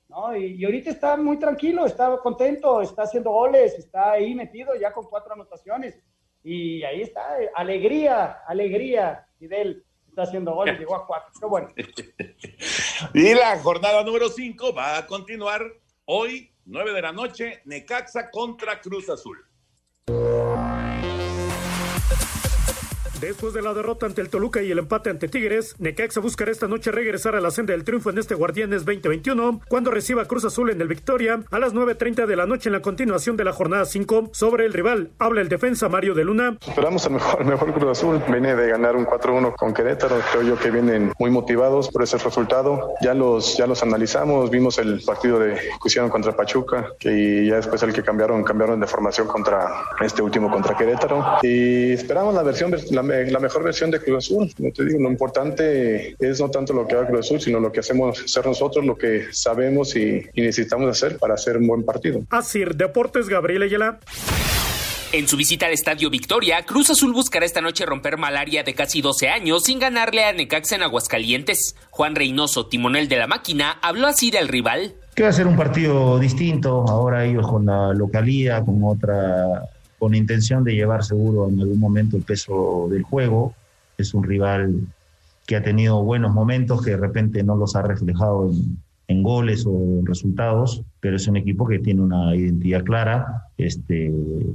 ¿No? Y, ahorita está muy tranquilo, está contento, está haciendo goles, está ahí metido ya con cuatro anotaciones. Y ahí está, alegría, alegría, Fidel está haciendo goles, llegó a cuatro. Qué bueno. y la jornada número cinco va a continuar hoy, nueve de la noche, Necaxa contra Cruz Azul. Después de la derrota ante el Toluca y el empate ante Tigres, Necaxa buscará esta noche regresar a la senda del triunfo en este Guardianes 2021 cuando reciba Cruz Azul en el Victoria a las 9.30 de la noche en la continuación de la jornada 5. Sobre el rival, habla el defensa Mario de Luna. Esperamos al mejor, el mejor Cruz Azul. Viene de ganar un 4-1 con Querétaro. Creo yo que vienen muy motivados por ese resultado. Ya los, ya los analizamos, vimos el partido de, que hicieron contra Pachuca y ya después el que cambiaron, cambiaron de formación contra este último contra Querétaro. Y esperamos la versión, la la mejor versión de Cruz Azul. No te digo, lo importante es no tanto lo que haga Cruz Azul, sino lo que hacemos ser nosotros, lo que sabemos y, y necesitamos hacer para hacer un buen partido. Así, Deportes Gabriel Ayala. En su visita al Estadio Victoria, Cruz Azul buscará esta noche romper malaria de casi 12 años sin ganarle a Necaxa en Aguascalientes. Juan Reynoso, timonel de la máquina, habló así del rival. Que va a ser un partido distinto, ahora ellos con la localía, con otra con intención de llevar seguro en algún momento el peso del juego. Es un rival que ha tenido buenos momentos, que de repente no los ha reflejado en, goles o en resultados, pero es un equipo que tiene una identidad clara, este,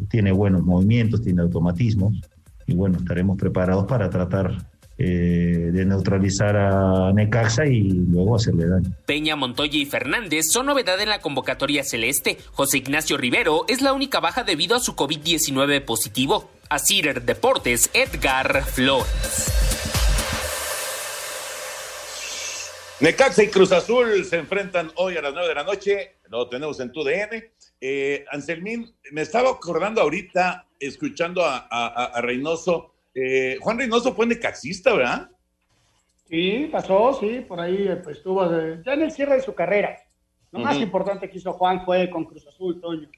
tiene buenos movimientos, tiene automatismos, y bueno, estaremos preparados para tratar eh, de neutralizar a Necaxa y luego hacerle daño. Peña, Montoya y Fernández son novedad en la convocatoria celeste. José Ignacio Rivero es la única baja debido a su COVID-19 positivo. A Cider Deportes, Edgar Flores. Necaxa y Cruz Azul se enfrentan hoy a las 9 de la noche. Lo tenemos en tu DN. Eh, Anselmín, me estaba acordando ahorita, escuchando a, a, Reynoso. Eh, Juan Reynoso fue necaxista, ¿verdad? Sí, pasó, sí, por ahí pues, estuvo ya en el cierre de su carrera. Lo más importante que hizo Juan fue con Cruz Azul, Toño.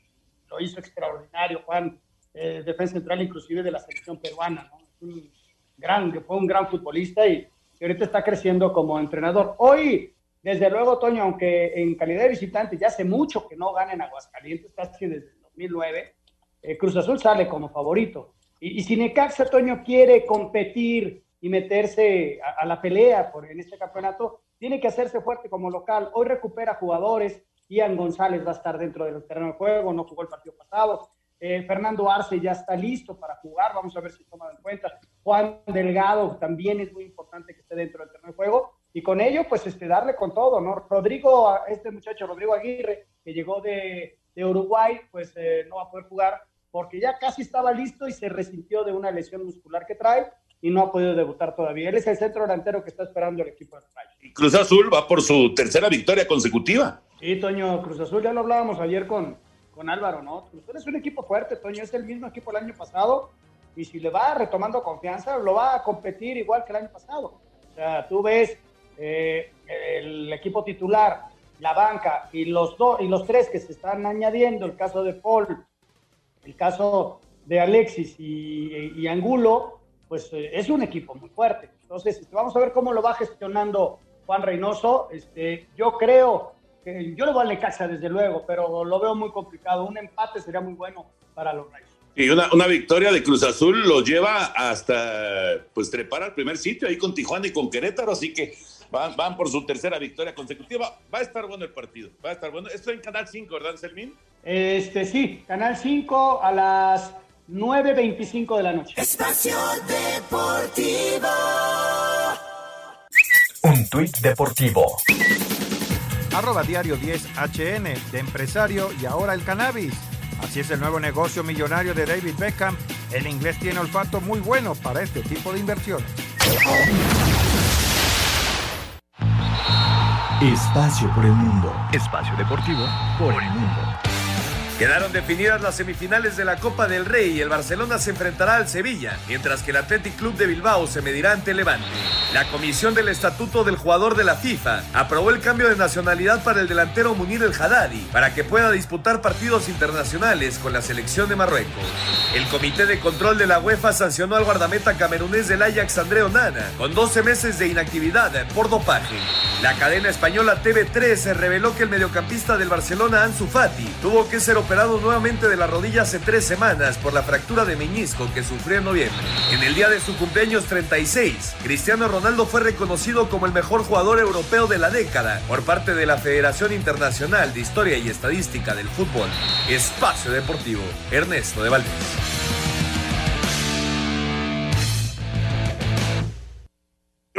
Lo hizo extraordinario, Juan, eh, defensa central inclusive de la selección peruana. ¿no? Un gran, fue un gran futbolista y ahorita está creciendo como entrenador. Hoy, desde luego, Toño, aunque en calidad de visitante ya hace mucho que no gana en Aguascalientes, casi desde el 2009, eh, Cruz Azul sale como favorito. Y, y si Necaxa, Toño, quiere competir y meterse a, la pelea por, en este campeonato, tiene que hacerse fuerte como local. Hoy recupera jugadores. Ian González va a estar dentro del terreno de juego, no jugó el partido pasado. Eh, Fernando Arce ya está listo para jugar, vamos a ver si toma en cuenta. Juan Delgado también es muy importante que esté dentro del terreno de juego. Y con ello, pues, este, darle con todo, ¿no? Rodrigo, este muchacho, Rodrigo Aguirre, que llegó de, Uruguay, pues eh, no va a poder jugar porque ya casi estaba listo y se resintió de una lesión muscular que trae y no ha podido debutar todavía. Él es el centro delantero que está esperando el equipo de. Y Cruz Azul va por su tercera victoria consecutiva. Sí, Toño, Cruz Azul, ya lo hablábamos ayer con, con Álvaro, ¿no? Cruz es un equipo fuerte, Toño, es el mismo equipo el año pasado y si le va retomando confianza, lo va a competir igual que el año pasado. O sea, tú ves eh, el equipo titular, la banca y los, dos y los tres que se están añadiendo, el caso de Paul, el caso de Alexis y, Angulo, pues eh, es un equipo muy fuerte. Entonces, este, vamos a ver cómo lo va gestionando Juan Reynoso. Este, yo creo yo lo voy a Necaxa desde luego, pero lo veo muy complicado. Un empate sería muy bueno para los Reyes. Y una, una, victoria de Cruz Azul lo lleva hasta pues trepar al primer sitio ahí con Tijuana y con Querétaro, así que van, van por su tercera victoria consecutiva. Va a estar bueno el partido, va a estar bueno. Esto en Canal 5, ¿verdad, Selmín? Este sí, Canal 5 a las 9.25 de la noche. Espacio Deportivo. Un tuit deportivo arroba diario 10HN, de empresario y ahora el cannabis. Así es el nuevo negocio millonario de David Beckham. El inglés tiene olfato muy bueno para este tipo de inversiones. Espacio por el mundo. Espacio deportivo por el mundo. Quedaron definidas las semifinales de la Copa del Rey y el Barcelona se enfrentará al Sevilla, mientras que el Athletic Club de Bilbao se medirá ante Levante. La Comisión del Estatuto del Jugador de la FIFA aprobó el cambio de nacionalidad para el delantero Munir El Haddadi para que pueda disputar partidos internacionales con la selección de Marruecos. El Comité de Control de la UEFA sancionó al guardameta camerunés del Ajax André Onana con 12 meses de inactividad por dopaje. La cadena española TV3 se reveló que el mediocampista del Barcelona Ansu Fati tuvo que ser operado nuevamente de la rodilla hace tres semanas por la fractura de meñisco que sufrió en noviembre. En el día de su cumpleaños 36, Cristiano Ronaldo fue reconocido como el mejor jugador europeo de la década por parte de la Federación Internacional de Historia y Estadística del Fútbol. Espacio Deportivo, Ernesto de Valdés.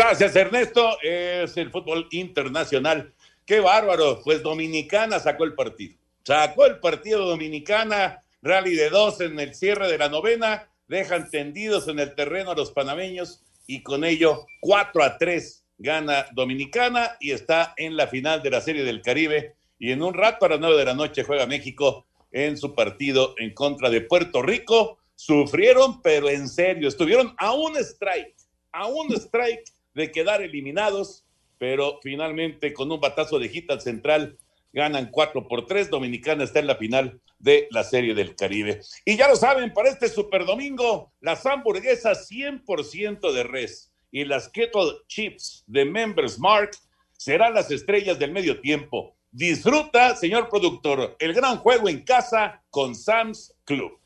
Gracias, Ernesto. Es el fútbol internacional. Qué bárbaro. Pues Dominicana sacó el partido. Sacó el partido Dominicana, rally de dos en el cierre de la novena, dejan tendidos en el terreno a los panameños y con ello 4 a 3 gana Dominicana y está en la final de la Serie del Caribe. Y en un rato a las 9 de la noche juega México en su partido en contra de Puerto Rico. Sufrieron, pero en serio, estuvieron a un strike, a un strike de quedar eliminados, pero finalmente con un batazo de hit al central ganan 4 por 3. Dominicana está en la final de la Serie del Caribe. Y ya lo saben, para este Super Domingo, las hamburguesas 100% de res y las Keto Chips de Members Mark serán las estrellas del medio tiempo. Disfruta, señor productor, el gran juego en casa con Sam's Club.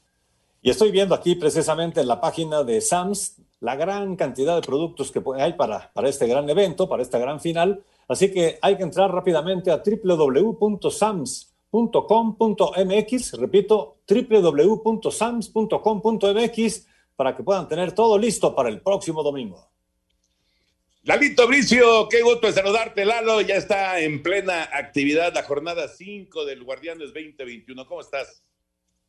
Y estoy viendo aquí precisamente en la página de Sam's la gran cantidad de productos que hay para, para este gran evento, para esta gran final. Así que hay que entrar rápidamente a www.sams.com.mx, repito, www.sams.com.mx para que puedan tener todo listo para el próximo domingo. Lalito Bricio, qué gusto saludarte, Lalo. Ya está en plena actividad la jornada 5 del Guardianes 2021. ¿Cómo estás?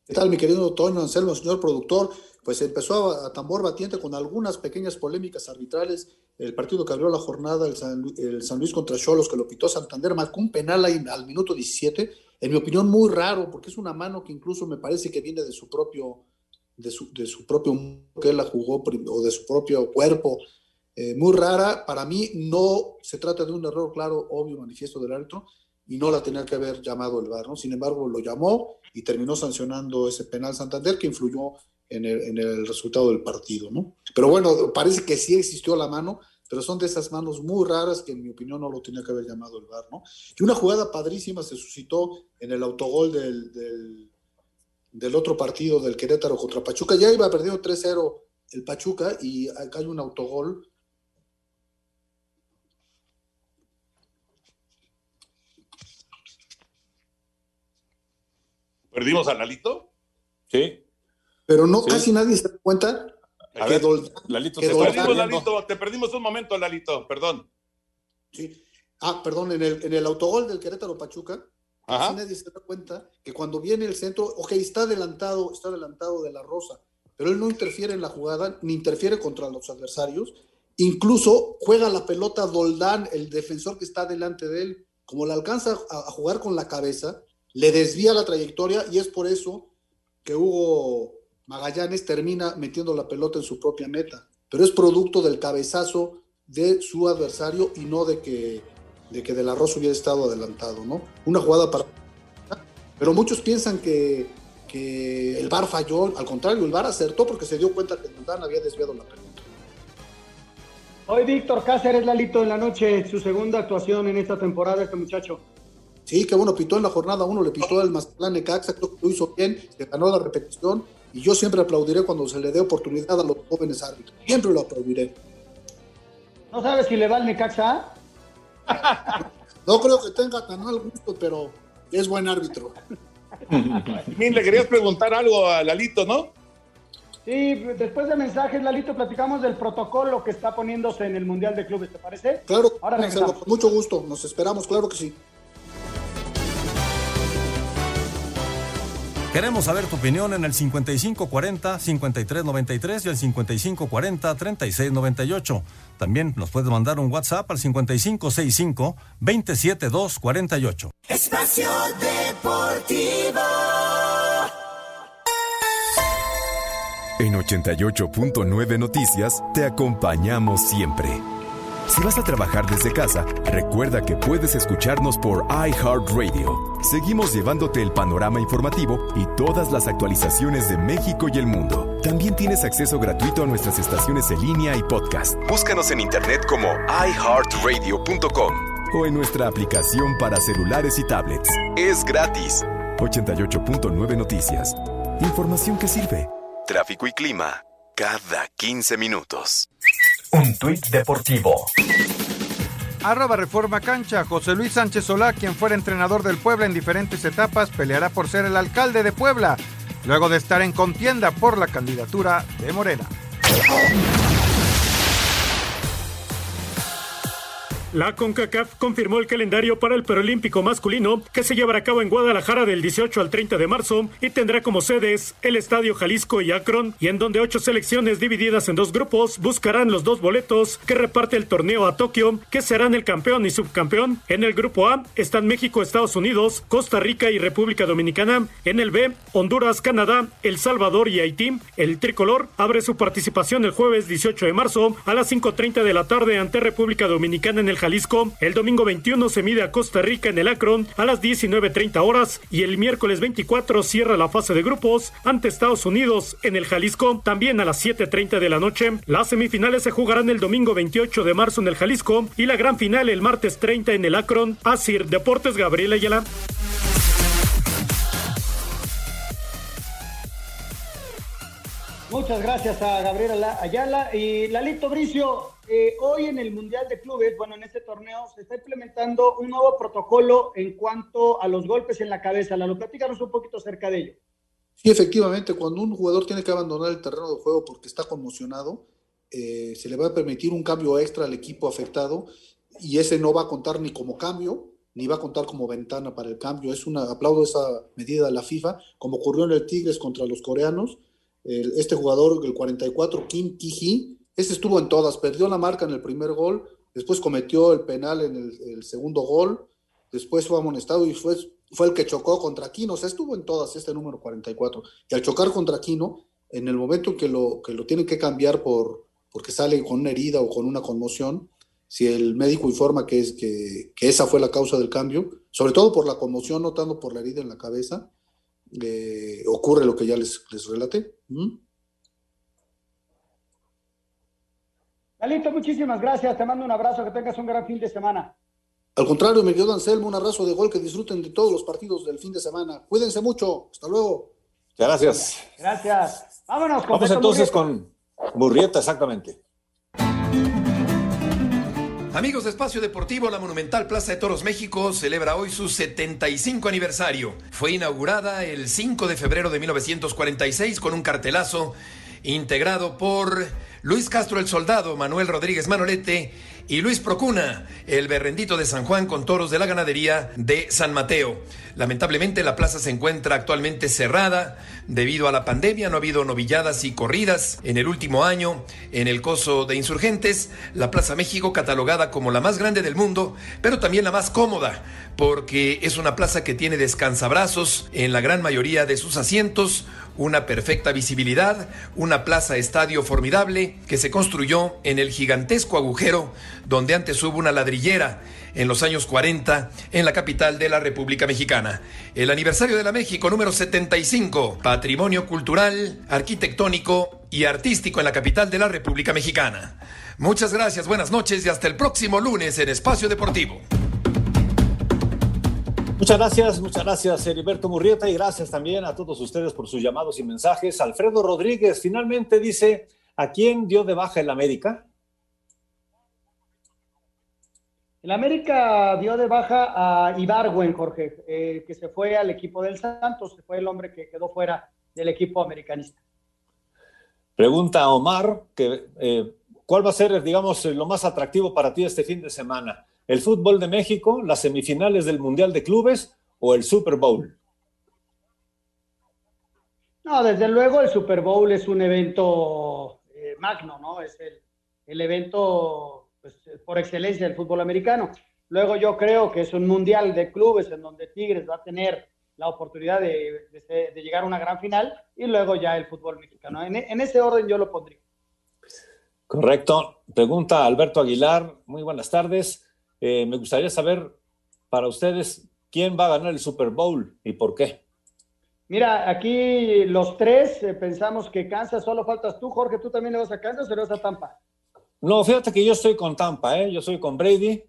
¿Qué tal, mi querido Toño Anselmo, señor productor? Pues empezó a, a, tambor batiente con algunas pequeñas polémicas arbitrales. El partido que abrió la jornada, el San, el San Luis contra Cholos, que lo pitó Santander, marcó un penal ahí al minuto 17. En mi opinión, muy raro, porque es una mano que incluso me parece que viene de su propio, de su, de su propio, que él la jugó, o de su propio cuerpo. Eh, muy rara. Para mí, no se trata de un error claro, obvio, manifiesto del árbitro, y no la tenía que haber llamado el VAR, ¿no? Sin embargo, lo llamó y terminó sancionando ese penal Santander que influyó en el, en el, resultado del partido, ¿no? Pero bueno, parece que sí existió la mano, pero son de esas manos muy raras que en mi opinión no lo tenía que haber llamado el VAR, ¿no? Y una jugada padrísima se suscitó en el autogol del, del, del otro partido del Querétaro contra Pachuca. Ya iba perdiendo 3-0 el Pachuca y acá hay un autogol. ¿Perdimos a Lalito? Sí. Pero no, sí. casi nadie se da cuenta a que ver, Dol, Lalito, que te, Doldán, perdimos, Lalito, te perdimos un momento, Lalito, perdón. Sí. Ah, perdón, en el, en el autogol del Querétaro Pachuca, casi nadie se da cuenta que cuando viene el centro, ok, está adelantado, está adelantado de la Rosa, pero él no interfiere en la jugada, ni interfiere contra los adversarios, incluso juega la pelota Doldán, el defensor que está delante de él, como le alcanza a, a jugar con la cabeza, le desvía la trayectoria y es por eso que Hugo Magallanes termina metiendo la pelota en su propia meta, pero es producto del cabezazo de su adversario y no de que de que De La Rosa hubiera estado adelantado, ¿no? Una jugada para... Pero muchos piensan que, que el VAR falló, al contrario, el VAR acertó porque se dio cuenta que Doldán había desviado la pelota. Hoy Víctor Cáceres, Lalito, en la noche, su segunda actuación en esta temporada, este muchacho. Sí, que bueno, pitó en la jornada uno, le pitó al Mazatlán Necaxa, creo que lo hizo bien, se ganó la repetición y yo siempre aplaudiré cuando se le dé oportunidad a los jóvenes árbitros. Siempre lo aplaudiré. ¿No sabes si le va al Necaxa? no creo que tenga tan mal gusto, pero es buen árbitro. Min, le querías preguntar algo a Lalito, ¿no? Sí, después de mensajes, Lalito, platicamos del protocolo que está poniéndose en el Mundial de Clubes, ¿te parece? Claro, Ahora Marcelo, con mucho gusto, nos esperamos, claro que sí. Queremos saber tu opinión en el 5540-5393 y el 5540-3698. También nos puedes mandar un WhatsApp al 5565-27248. Espacio Deportivo. En 88.9 Noticias te acompañamos siempre. Si vas a trabajar desde casa, recuerda que puedes escucharnos por iHeartRadio. Seguimos llevándote el panorama informativo y todas las actualizaciones de México y el mundo. También tienes acceso gratuito a nuestras estaciones en línea y podcast. Búscanos en internet como iHeartRadio.com o en nuestra aplicación para celulares y tablets. Es gratis. 88.9 Noticias. Información que sirve. Tráfico y clima cada 15 minutos. Un tuit deportivo. Arroba Reforma Cancha. José Luis Sánchez Solá, quien fuera entrenador del Puebla en diferentes etapas, peleará por ser el alcalde de Puebla, luego de estar en contienda por la candidatura de Morena. La CONCACAF confirmó el calendario para el Perolímpico masculino que se llevará a cabo en Guadalajara del 18 al 30 de marzo y tendrá como sedes el Estadio Jalisco y Akron y en donde ocho selecciones divididas en dos grupos buscarán los dos boletos que reparte el torneo a Tokio que serán el campeón y subcampeón. En el grupo A están México, Estados Unidos, Costa Rica y República Dominicana. En el B, Honduras, Canadá, El Salvador y Haití. El tricolor abre su participación el jueves 18 de marzo a las 5.30 de la tarde ante República Dominicana en el Jalisco. El domingo 21 se mide a Costa Rica en el Akron a las 19.30 horas y el miércoles 24 cierra la fase de grupos ante Estados Unidos en el Jalisco también a las 7.30 de la noche. Las semifinales se jugarán el domingo 28 de marzo en el Jalisco y la gran final el martes 30 en el Akron. Asir Deportes Gabriela Ayala. Muchas gracias a Gabriela Ayala y Lalito Bricio. Eh, hoy en el Mundial de Clubes, bueno, en este torneo se está implementando un nuevo protocolo en cuanto a los golpes en la cabeza. Lalo, platícanos un poquito acerca de ello. Sí, efectivamente, cuando un jugador tiene que abandonar el terreno de juego porque está conmocionado, eh, se le va a permitir un cambio extra al equipo afectado y ese no va a contar ni como cambio, ni va a contar como ventana para el cambio. Es una, aplaudo esa medida de la FIFA, como ocurrió en el Tigres contra los coreanos. Este jugador, el 44, Kim Ki-hee, ese estuvo en todas, perdió la marca en el primer gol, después cometió el penal en el, segundo gol, después fue amonestado y fue, fue el que chocó contra Quino, o sea, estuvo en todas este número 44. Y al chocar contra Quino, en el momento que lo, que lo tienen que cambiar por, porque sale con una herida o con una conmoción, si el médico informa que, es, que, que esa fue la causa del cambio, sobre todo por la conmoción, no tanto por la herida en la cabeza, eh, ocurre lo que ya les, les relaté. ¿Mm? Muchísimas gracias. Te mando un abrazo. Que tengas un gran fin de semana. Al contrario, me quedo Anselmo, un abrazo de gol, que disfruten de todos los partidos del fin de semana. Cuídense mucho. Hasta luego. Gracias. Gracias. Vámonos con Vamos entonces Murrieta. con Murrieta, exactamente. Amigos de Espacio Deportivo, la Monumental Plaza de Toros México celebra hoy su 75 aniversario. Fue inaugurada el 5 de febrero de 1946 con un cartelazo integrado por Luis Castro el Soldado, Manuel Rodríguez Manolete y Luis Procuna, el berrendito de San Juan con toros de la ganadería de San Mateo. Lamentablemente la plaza se encuentra actualmente cerrada debido a la pandemia, no ha habido novilladas y corridas en el último año en el coso de insurgentes, la Plaza México catalogada como la más grande del mundo, pero también la más cómoda, porque es una plaza que tiene descansabrazos en la gran mayoría de sus asientos, una perfecta visibilidad, una plaza estadio formidable que se construyó en el gigantesco agujero donde antes hubo una ladrillera en los años 40 en la capital de la República Mexicana. El aniversario de la México número 75, patrimonio cultural, arquitectónico y artístico en la capital de la República Mexicana. Muchas gracias, buenas noches y hasta el próximo lunes en Espacio Deportivo. Muchas gracias, muchas gracias Heriberto Murrieta y gracias también a todos ustedes por sus llamados y mensajes. Alfredo Rodríguez finalmente dice, ¿a quién dio de baja el América? El América dio de baja a Ibargüen, Jorge, eh, que se fue al equipo del Santos, que fue el hombre que quedó fuera del equipo americanista. Pregunta a Omar, que, eh, ¿cuál va a ser, digamos, lo más atractivo para ti este fin de semana? ¿El fútbol de México, las semifinales del Mundial de Clubes o el Super Bowl? No, desde luego el Super Bowl es un evento eh, magno, ¿no? Es el, el evento pues, por excelencia del fútbol americano. Luego yo creo que es un mundial de clubes en donde Tigres va a tener la oportunidad de, de- de llegar a una gran final y luego ya el fútbol mexicano. En, en ese orden yo lo pondría. Correcto. Pregunta Alberto Aguilar, muy buenas tardes. Eh, me gustaría saber para ustedes quién va a ganar el Super Bowl y por qué. Mira, aquí los tres eh, pensamos que Kansas, solo faltas tú, Jorge, ¿tú también le vas a Kansas o le vas a Tampa? No, fíjate que yo estoy con Tampa, ¿eh? yo soy con Brady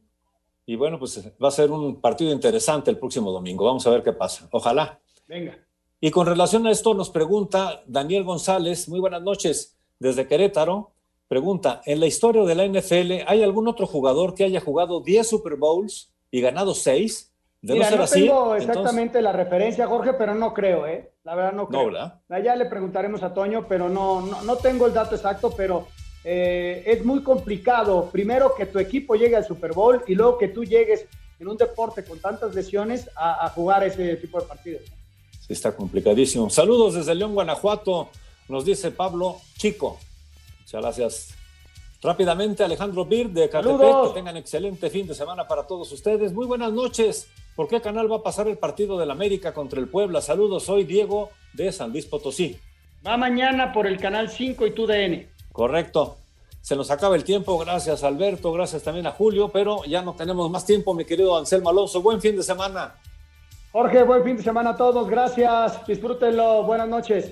y bueno, pues va a ser un partido interesante el próximo domingo. Vamos a ver qué pasa. Ojalá. Venga. Y con relación a esto nos pregunta Daniel González, muy buenas noches, desde Querétaro. Pregunta, ¿en la historia de la NFL hay algún otro jugador que haya jugado 10 Super Bowls y ganado 6? ¿De Mira, no ser no así? tengo entonces- exactamente la referencia, Jorge, pero no creo, ¿eh? La verdad no creo. No, ¿verdad? Ya le preguntaremos a Toño, pero no, no, no tengo el dato exacto, pero eh, es muy complicado. Primero que tu equipo llegue al Super Bowl y luego que tú llegues en un deporte con tantas lesiones a, a jugar ese tipo de partidos. Sí, está complicadísimo. Saludos desde León, Guanajuato, nos dice Pablo Chico. Muchas gracias. Rápidamente, Alejandro Bir de Catepec, Saludos. que tengan excelente fin de semana para todos ustedes. Muy buenas noches. ¿Por qué canal va a pasar el partido del América contra el Puebla? Saludos, soy Diego de San Luis Potosí. Va mañana por el canal 5 y tu DN. Correcto. Se nos acaba el tiempo. Gracias, Alberto. Gracias también a Julio. Pero ya no tenemos más tiempo, mi querido Anselmo Alonso. Buen fin de semana. Jorge, buen fin de semana a todos. Gracias. Disfrútenlo. Buenas noches.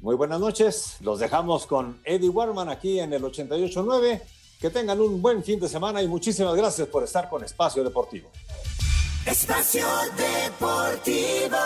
Muy buenas noches. Los dejamos con Eddie Warman aquí en el 88.9. Que tengan un buen fin de semana y muchísimas gracias por estar con Espacio Deportivo. Espacio Deportivo.